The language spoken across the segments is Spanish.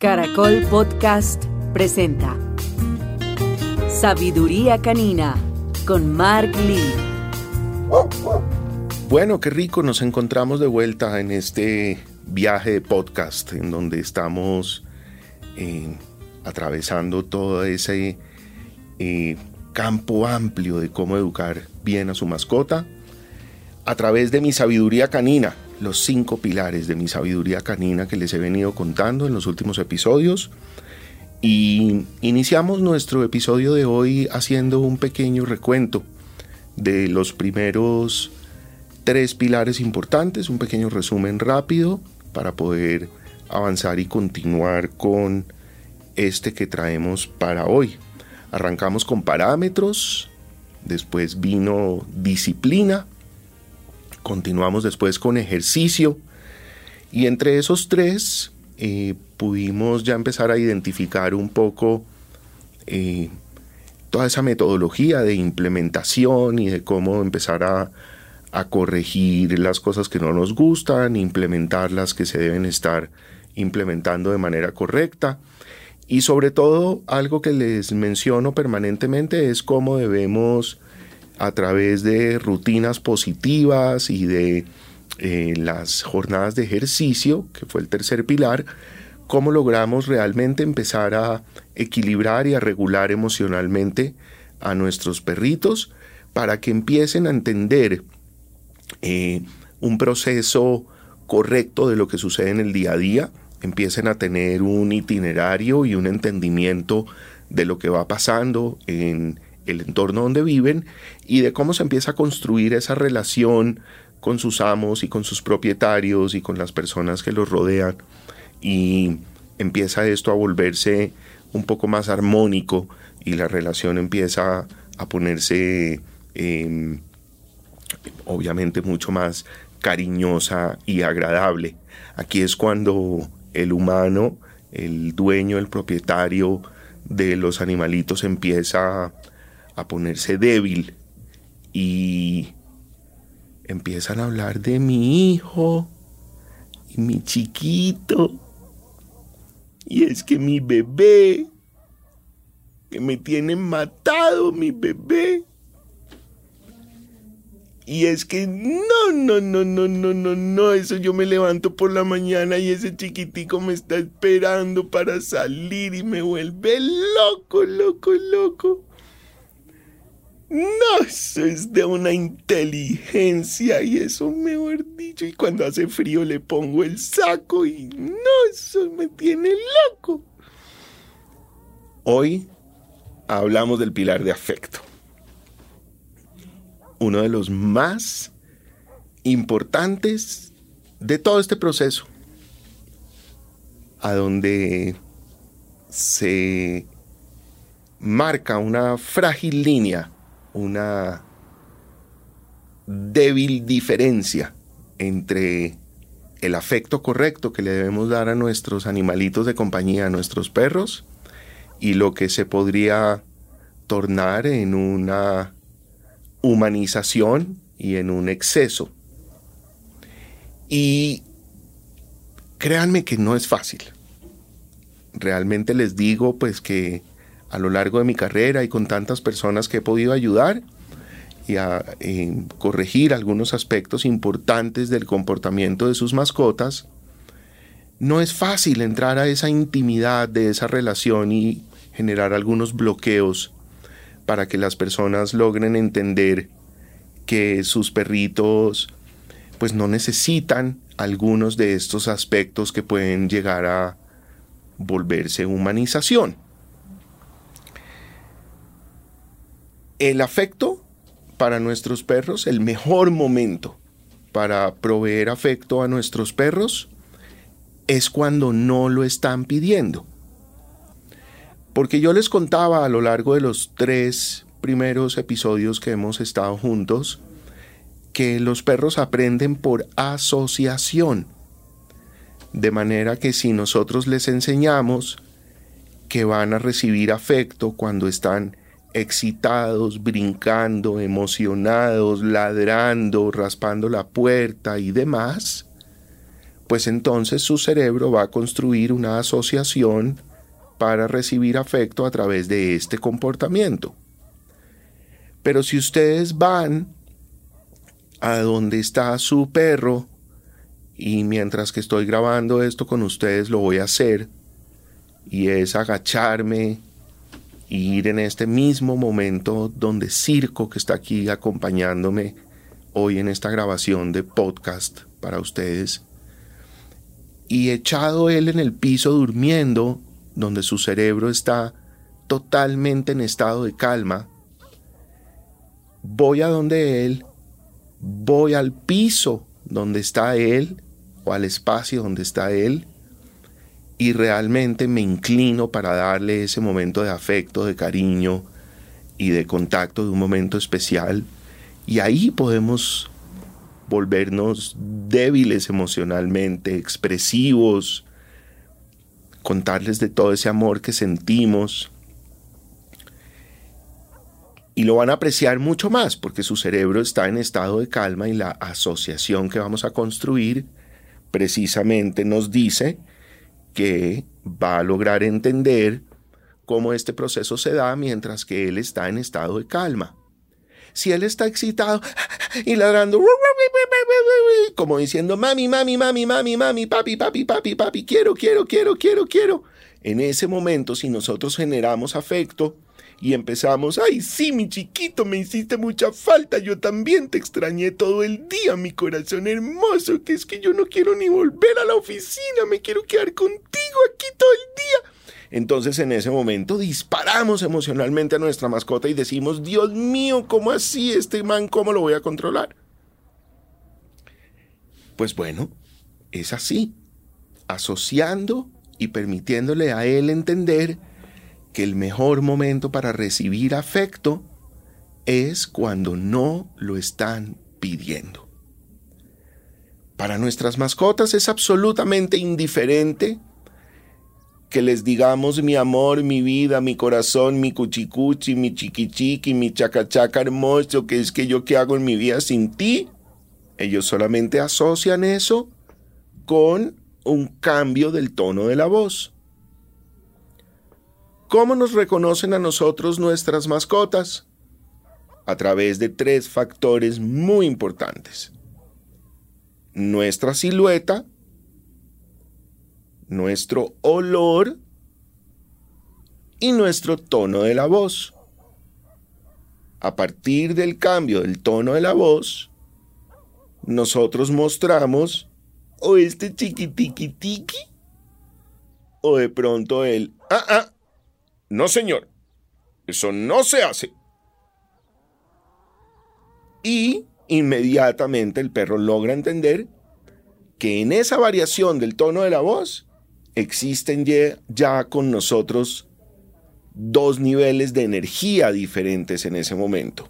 Caracol Podcast presenta Sabiduría Canina con Mark Lee. Bueno, qué rico, nos encontramos de vuelta en este viaje de podcast en donde estamos eh, atravesando todo ese eh, campo amplio de cómo educar bien a su mascota a través de mi sabiduría canina, los cinco pilares de mi sabiduría canina que les he venido contando en los últimos episodios. Y iniciamos nuestro episodio de hoy haciendo un pequeño recuento de los primeros tres pilares importantes, un pequeño resumen rápido para poder avanzar y continuar con este que traemos para hoy. Arrancamos con parámetros, después vino disciplina, continuamos después con ejercicio y entre esos tres eh, pudimos ya empezar a identificar un poco eh, toda esa metodología de implementación y de cómo empezar a, a corregir las cosas que no nos gustan, implementar las que se deben estar implementando de manera correcta. Y sobre todo, algo que les menciono permanentemente es cómo debemos a través de rutinas positivas y de eh, las jornadas de ejercicio, que fue el tercer pilar, cómo logramos realmente empezar a equilibrar y a regular emocionalmente a nuestros perritos para que empiecen a entender eh, un proceso correcto de lo que sucede en el día a día, empiecen a tener un itinerario y un entendimiento de lo que va pasando en el entorno donde viven y de cómo se empieza a construir esa relación con sus amos y con sus propietarios y con las personas que los rodean y empieza esto a volverse un poco más armónico y la relación empieza a ponerse em, obviamente mucho más cariñosa y agradable. Aquí es cuando el humano, el dueño, el propietario de los animalitos empieza a ponerse débil y empiezan a hablar de mi hijo y mi chiquito. Y es que mi bebé, que me tiene matado mi bebé. Y es que no, no, no, no, no, no, no, eso yo me levanto por la mañana y ese chiquitico me está esperando para salir y me vuelve loco, loco, loco. No, eso es de una inteligencia y eso mejor dicho. Y cuando hace frío le pongo el saco y no, eso me tiene loco. Hoy hablamos del pilar de afecto. Uno de los más importantes de todo este proceso. A donde se marca una frágil línea una débil diferencia entre el afecto correcto que le debemos dar a nuestros animalitos de compañía, a nuestros perros, y lo que se podría tornar en una humanización y en un exceso. Y créanme que no es fácil. Realmente les digo pues que a lo largo de mi carrera y con tantas personas que he podido ayudar y a corregir algunos aspectos importantes del comportamiento de sus mascotas, no es fácil entrar a esa intimidad de esa relación y generar algunos bloqueos para que las personas logren entender que sus perritos pues no necesitan algunos de estos aspectos que pueden llegar a volverse humanización. El afecto para nuestros perros, el mejor momento para proveer afecto a nuestros perros es cuando no lo están pidiendo. Porque yo les contaba a lo largo de los tres primeros episodios que hemos estado juntos que los perros aprenden por asociación. De manera que si nosotros les enseñamos que van a recibir afecto cuando están excitados, brincando, emocionados, ladrando, raspando la puerta y demás, pues entonces su cerebro va a construir una asociación para recibir afecto a través de este comportamiento. Pero si ustedes van a donde está su perro, y mientras que estoy grabando esto con ustedes lo voy a hacer, y es agacharme ir en este mismo momento donde Circo, que está aquí acompañándome hoy en esta grabación de podcast para ustedes, y echado él en el piso durmiendo, donde su cerebro está totalmente en estado de calma, voy a donde él, voy al piso donde está él o al espacio donde está él y realmente me inclino para darle ese momento de afecto, de cariño y de contacto de un momento especial y ahí podemos volvernos débiles emocionalmente, expresivos, contarles de todo ese amor que sentimos. Y lo van a apreciar mucho más porque su cerebro está en estado de calma y la asociación que vamos a construir precisamente nos dice que va a lograr entender cómo este proceso se da mientras que él está en estado de calma si él está excitado y ladrando, como diciendo, mami, mami, mami, mami, mami, papi, papi, papi, papi, quiero, quiero, quiero, quiero, quiero. En ese momento, si nosotros generamos afecto y empezamos, ay, sí, mi chiquito, me hiciste mucha falta, yo también te extrañé todo el día, mi corazón hermoso, que es que yo no quiero ni volver a la oficina, me quiero quedar contigo aquí todo el día. Entonces en ese momento disparamos emocionalmente a nuestra mascota y decimos, Dios mío, ¿cómo así este man? ¿Cómo lo voy a controlar? Pues bueno, es así, asociando y permitiéndole a él entender que el mejor momento para recibir afecto es cuando no lo están pidiendo. Para nuestras mascotas es absolutamente indiferente que les digamos mi amor, mi vida, mi corazón, mi cuchicuchi, mi chiquichiqui, mi chacachaca hermoso, que es que yo qué hago en mi vida sin ti. Ellos solamente asocian eso con un cambio del tono de la voz. ¿Cómo nos reconocen a nosotros nuestras mascotas? A través de tres factores muy importantes. Nuestra silueta, nuestro olor y nuestro tono de la voz. A partir del cambio del tono de la voz, nosotros mostramos o este chiquitiquitiqui o de pronto el ah ah no señor. Eso no se hace. Y inmediatamente el perro logra entender que en esa variación del tono de la voz existen ya con nosotros dos niveles de energía diferentes en ese momento,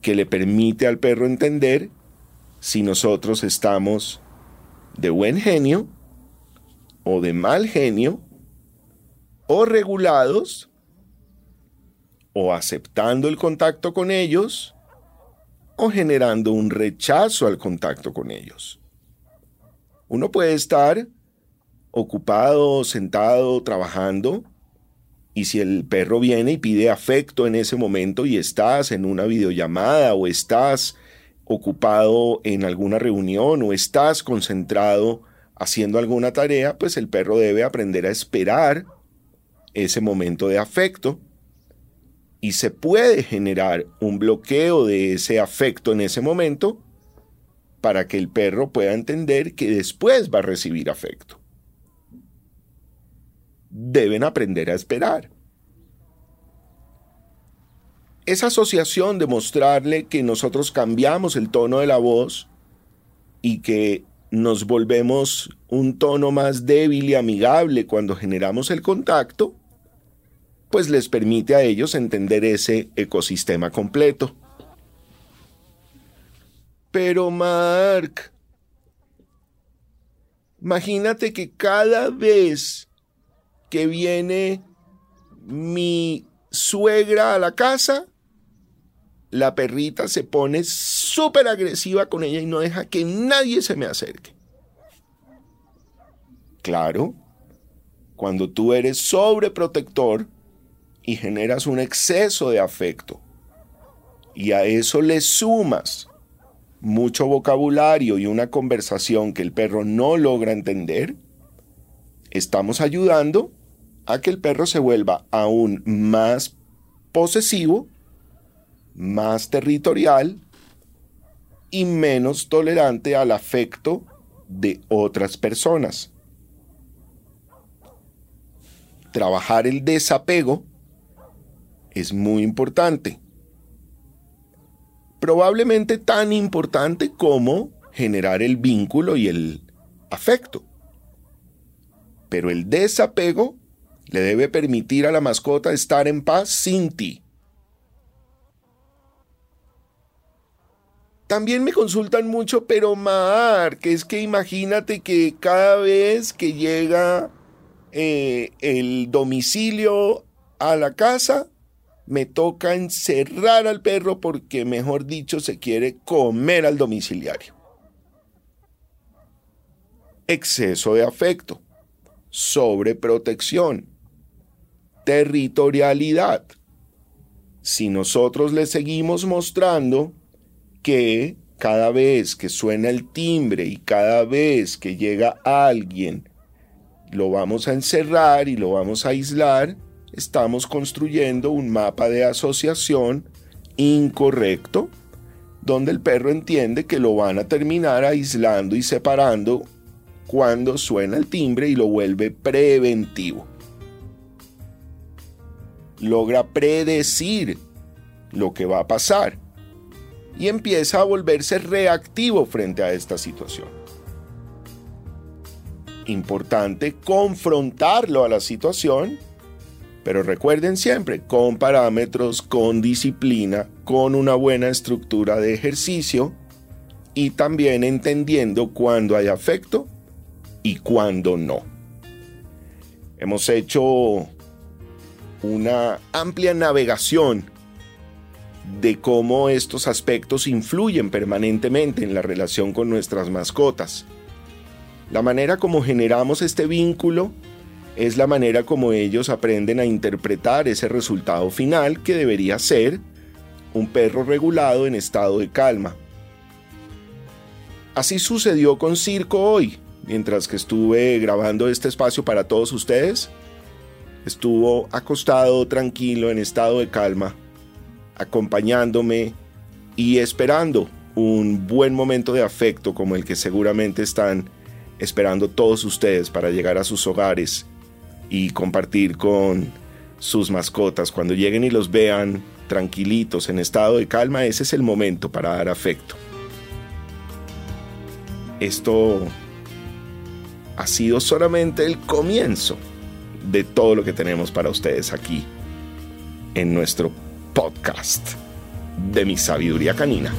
que le permite al perro entender si nosotros estamos de buen genio o de mal genio, o regulados, o aceptando el contacto con ellos, o generando un rechazo al contacto con ellos. Uno puede estar ocupado, sentado, trabajando, y si el perro viene y pide afecto en ese momento y estás en una videollamada o estás ocupado en alguna reunión o estás concentrado haciendo alguna tarea, pues el perro debe aprender a esperar ese momento de afecto y se puede generar un bloqueo de ese afecto en ese momento para que el perro pueda entender que después va a recibir afecto deben aprender a esperar. Esa asociación de mostrarle que nosotros cambiamos el tono de la voz y que nos volvemos un tono más débil y amigable cuando generamos el contacto, pues les permite a ellos entender ese ecosistema completo. Pero Mark, imagínate que cada vez que viene mi suegra a la casa, la perrita se pone súper agresiva con ella y no deja que nadie se me acerque. Claro, cuando tú eres sobreprotector y generas un exceso de afecto y a eso le sumas mucho vocabulario y una conversación que el perro no logra entender, estamos ayudando a que el perro se vuelva aún más posesivo, más territorial y menos tolerante al afecto de otras personas. Trabajar el desapego es muy importante. Probablemente tan importante como generar el vínculo y el afecto. Pero el desapego le debe permitir a la mascota estar en paz sin ti. También me consultan mucho, pero Mar, que es que imagínate que cada vez que llega eh, el domicilio a la casa, me toca encerrar al perro porque, mejor dicho, se quiere comer al domiciliario. Exceso de afecto, sobreprotección, territorialidad. Si nosotros le seguimos mostrando que cada vez que suena el timbre y cada vez que llega alguien, lo vamos a encerrar y lo vamos a aislar, estamos construyendo un mapa de asociación incorrecto, donde el perro entiende que lo van a terminar aislando y separando cuando suena el timbre y lo vuelve preventivo. Logra predecir lo que va a pasar y empieza a volverse reactivo frente a esta situación. Importante confrontarlo a la situación, pero recuerden siempre, con parámetros, con disciplina, con una buena estructura de ejercicio y también entendiendo cuándo hay afecto y cuándo no. Hemos hecho una amplia navegación de cómo estos aspectos influyen permanentemente en la relación con nuestras mascotas. La manera como generamos este vínculo es la manera como ellos aprenden a interpretar ese resultado final que debería ser un perro regulado en estado de calma. Así sucedió con Circo hoy, mientras que estuve grabando este espacio para todos ustedes. Estuvo acostado, tranquilo, en estado de calma, acompañándome y esperando un buen momento de afecto como el que seguramente están esperando todos ustedes para llegar a sus hogares y compartir con sus mascotas. Cuando lleguen y los vean tranquilitos, en estado de calma, ese es el momento para dar afecto. Esto ha sido solamente el comienzo de todo lo que tenemos para ustedes aquí en nuestro podcast de mi sabiduría canina.